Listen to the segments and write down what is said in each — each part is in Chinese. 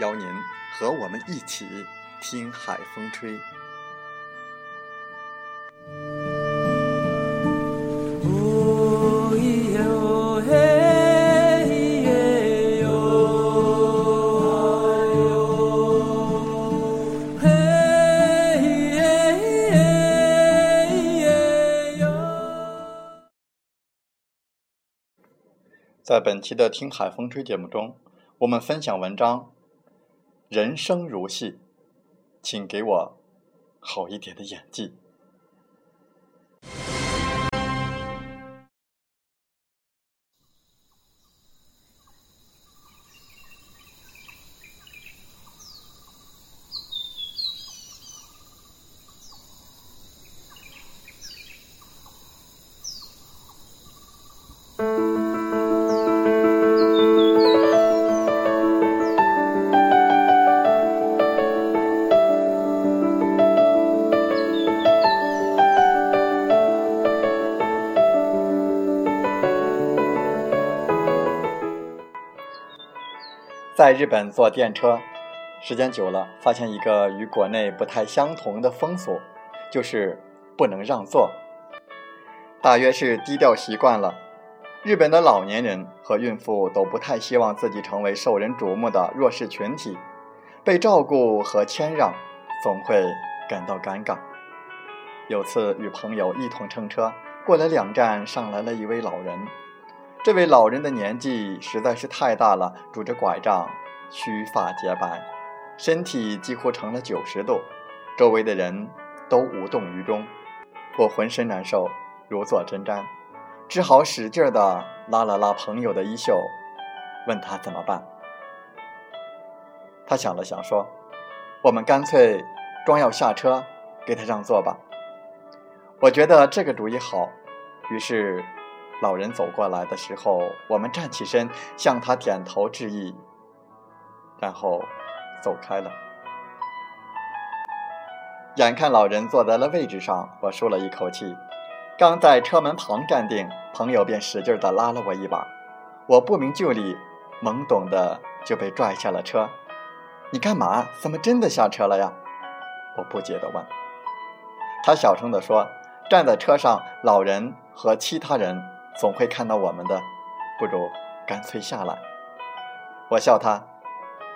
邀您和我们一起听海风吹。在本期的《听海风吹》节目中，我们分享文章。人生如戏，请给我好一点的演技。在日本坐电车，时间久了，发现一个与国内不太相同的风俗，就是不能让座。大约是低调习惯了，日本的老年人和孕妇都不太希望自己成为受人瞩目的弱势群体，被照顾和谦让，总会感到尴尬。有次与朋友一同乘车，过了两站，上来了一位老人。这位老人的年纪实在是太大了，拄着拐杖，须发洁白，身体几乎成了九十度，周围的人都无动于衷。我浑身难受，如坐针毡，只好使劲地拉了拉朋友的衣袖，问他怎么办。他想了想说：“我们干脆装要下车，给他让座吧。”我觉得这个主意好，于是。老人走过来的时候，我们站起身向他点头致意，然后走开了。眼看老人坐在了。位置上，我舒了。一口气。刚在车门旁站定，朋友便使劲地拉了。我一把，我不明就里，懵懂的就被拽下了。车。你干嘛？怎么真的下车了。呀？我不解地问。他小声地说：“站在车上，老人和其他人。”总会看到我们的，不如干脆下来。我笑他，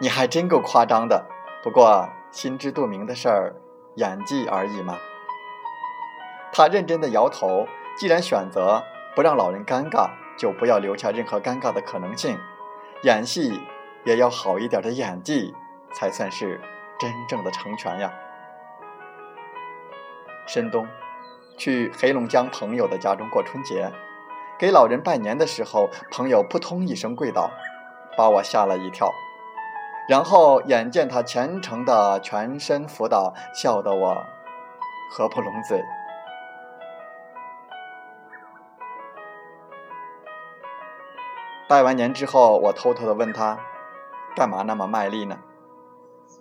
你还真够夸张的。不过心知肚明的事儿，演技而已嘛。他认真的摇头。既然选择不让老人尴尬，就不要留下任何尴尬的可能性。演戏也要好一点的演技，才算是真正的成全呀。深冬，去黑龙江朋友的家中过春节。给老人拜年的时候，朋友扑通一声跪倒，把我吓了一跳。然后眼见他虔诚的全身伏倒，笑得我合不拢嘴。拜完年之后，我偷偷的问他：“干嘛那么卖力呢？”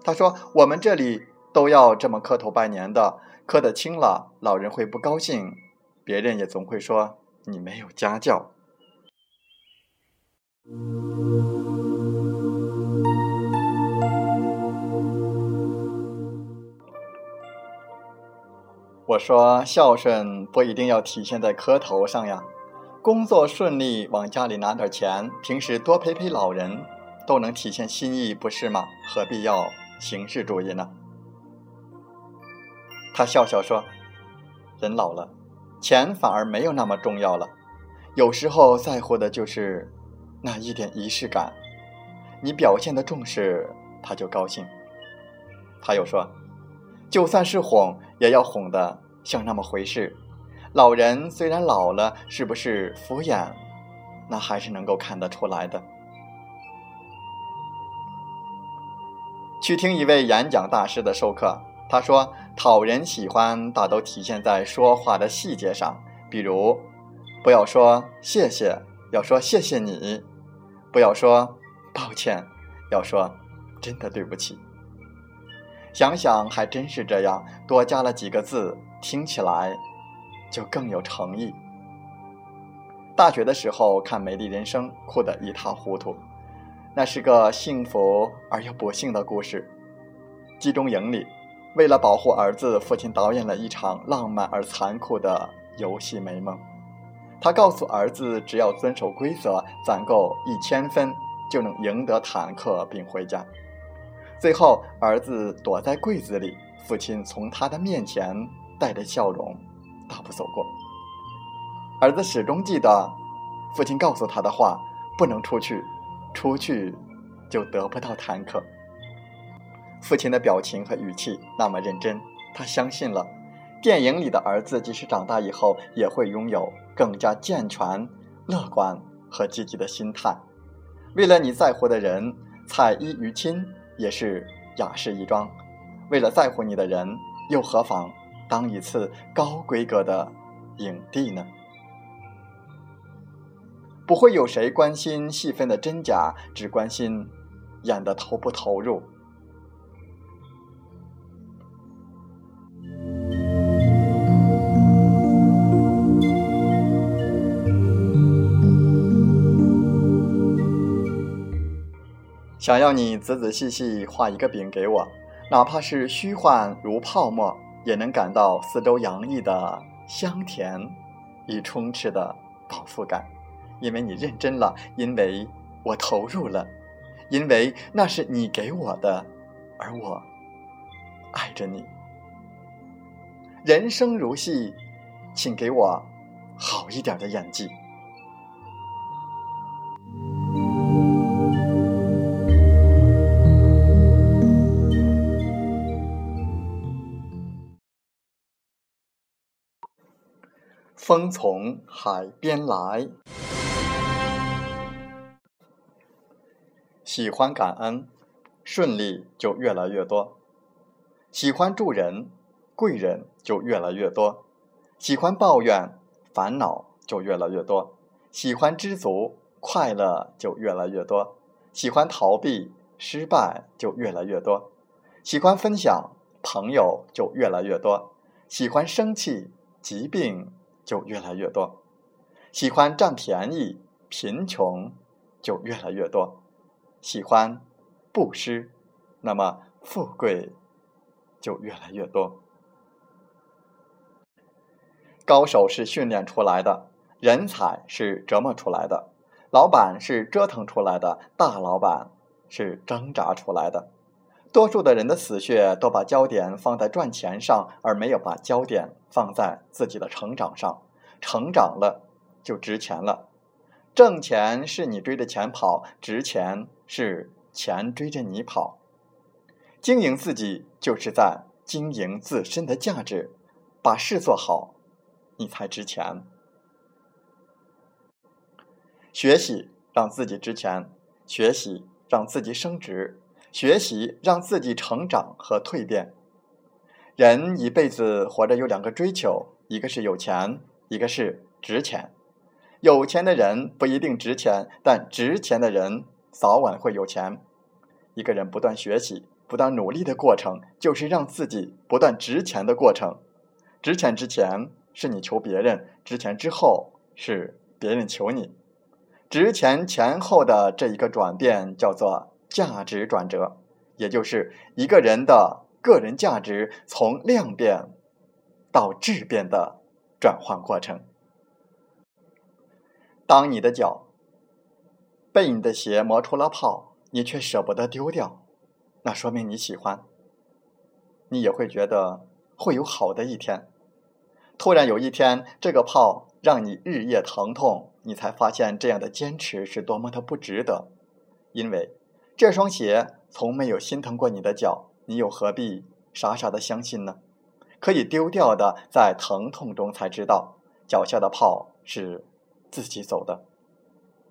他说：“我们这里都要这么磕头拜年的，磕得轻了，老人会不高兴，别人也总会说。”你没有家教。我说孝顺不一定要体现在磕头上呀，工作顺利往家里拿点钱，平时多陪陪老人，都能体现心意，不是吗？何必要形式主义呢？他笑笑说：“人老了，钱反而没有那么重要了，有时候在乎的就是那一点仪式感。你表现的重视，他就高兴。”他又说。就算是哄，也要哄的像那么回事。老人虽然老了，是不是敷衍，那还是能够看得出来的。去听一位演讲大师的授课，他说：“讨人喜欢，大都体现在说话的细节上。比如，不要说谢谢，要说谢谢你；不要说抱歉，要说真的对不起。”想想还真是这样，多加了几个字，听起来就更有诚意。大学的时候看《美丽人生》，哭得一塌糊涂。那是个幸福而又不幸的故事。集中营里，为了保护儿子，父亲导演了一场浪漫而残酷的游戏美梦。他告诉儿子，只要遵守规则，攒够一千分，就能赢得坦克并回家。最后，儿子躲在柜子里，父亲从他的面前带着笑容大步走过。儿子始终记得父亲告诉他的话：“不能出去，出去就得不到坦克。”父亲的表情和语气那么认真，他相信了，电影里的儿子即使长大以后也会拥有更加健全、乐观和积极的心态。为了你在乎的人，彩衣娱亲。也是雅士一桩，为了在乎你的人，又何妨当一次高规格的影帝呢？不会有谁关心戏份的真假，只关心演的投不投入。想要你仔仔细细画一个饼给我，哪怕是虚幻如泡沫，也能感到四周洋溢的香甜与充斥的饱腹感。因为你认真了，因为我投入了，因为那是你给我的，而我爱着你。人生如戏，请给我好一点的演技。风从海边来，喜欢感恩，顺利就越来越多；喜欢助人，贵人就越来越多；喜欢抱怨，烦恼就越来越多；喜欢知足，快乐就越来越多；喜欢逃避，失败就越来越多；喜欢分享，朋友就越来越多；喜欢生气，疾病。就越来越多，喜欢占便宜，贫穷就越来越多；喜欢布施，那么富贵就越来越多。高手是训练出来的，人才是折磨出来的，老板是折腾出来的，大老板是挣扎出来的。多数的人的死穴都把焦点放在赚钱上，而没有把焦点放在自己的成长上。成长了就值钱了。挣钱是你追着钱跑，值钱是钱追着你跑。经营自己就是在经营自身的价值，把事做好，你才值钱。学习让自己值钱，学习让自己升值。学习让自己成长和蜕变。人一辈子活着有两个追求，一个是有钱，一个是值钱。有钱的人不一定值钱，但值钱的人早晚会有钱。一个人不断学习、不断努力的过程，就是让自己不断值钱的过程。值钱之前是你求别人，值钱之后是别人求你。值钱前后的这一个转变叫做。价值转折，也就是一个人的个人价值从量变到质变的转换过程。当你的脚被你的鞋磨出了泡，你却舍不得丢掉，那说明你喜欢。你也会觉得会有好的一天。突然有一天，这个泡让你日夜疼痛，你才发现这样的坚持是多么的不值得。因为这双鞋从没有心疼过你的脚，你又何必傻傻的相信呢？可以丢掉的，在疼痛中才知道，脚下的泡是自己走的。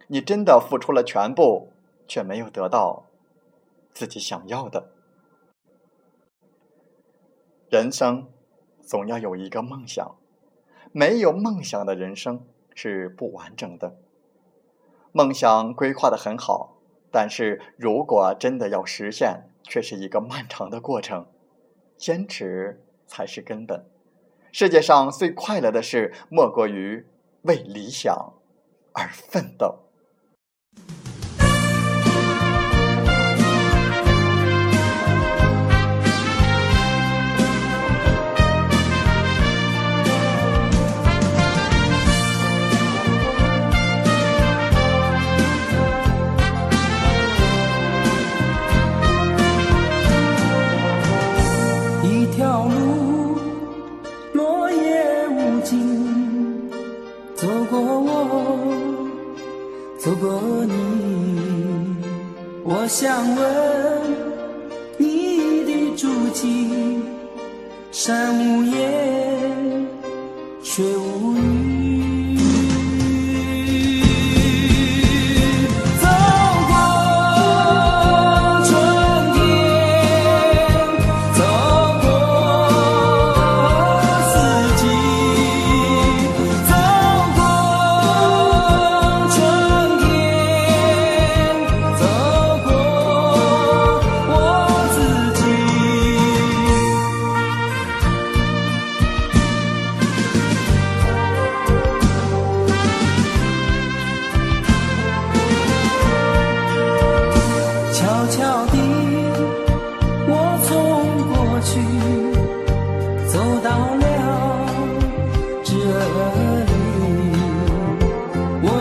你真的付出了全部，却没有得到自己想要的。人生总要有一个梦想，没有梦想的人生是不完整的。梦想规划的很好，但是如果真的要实现，却是一个漫长的过程。坚持。才是根本。世界上最快乐的事，莫过于为理想而奋斗。我想问你的足迹，山无言，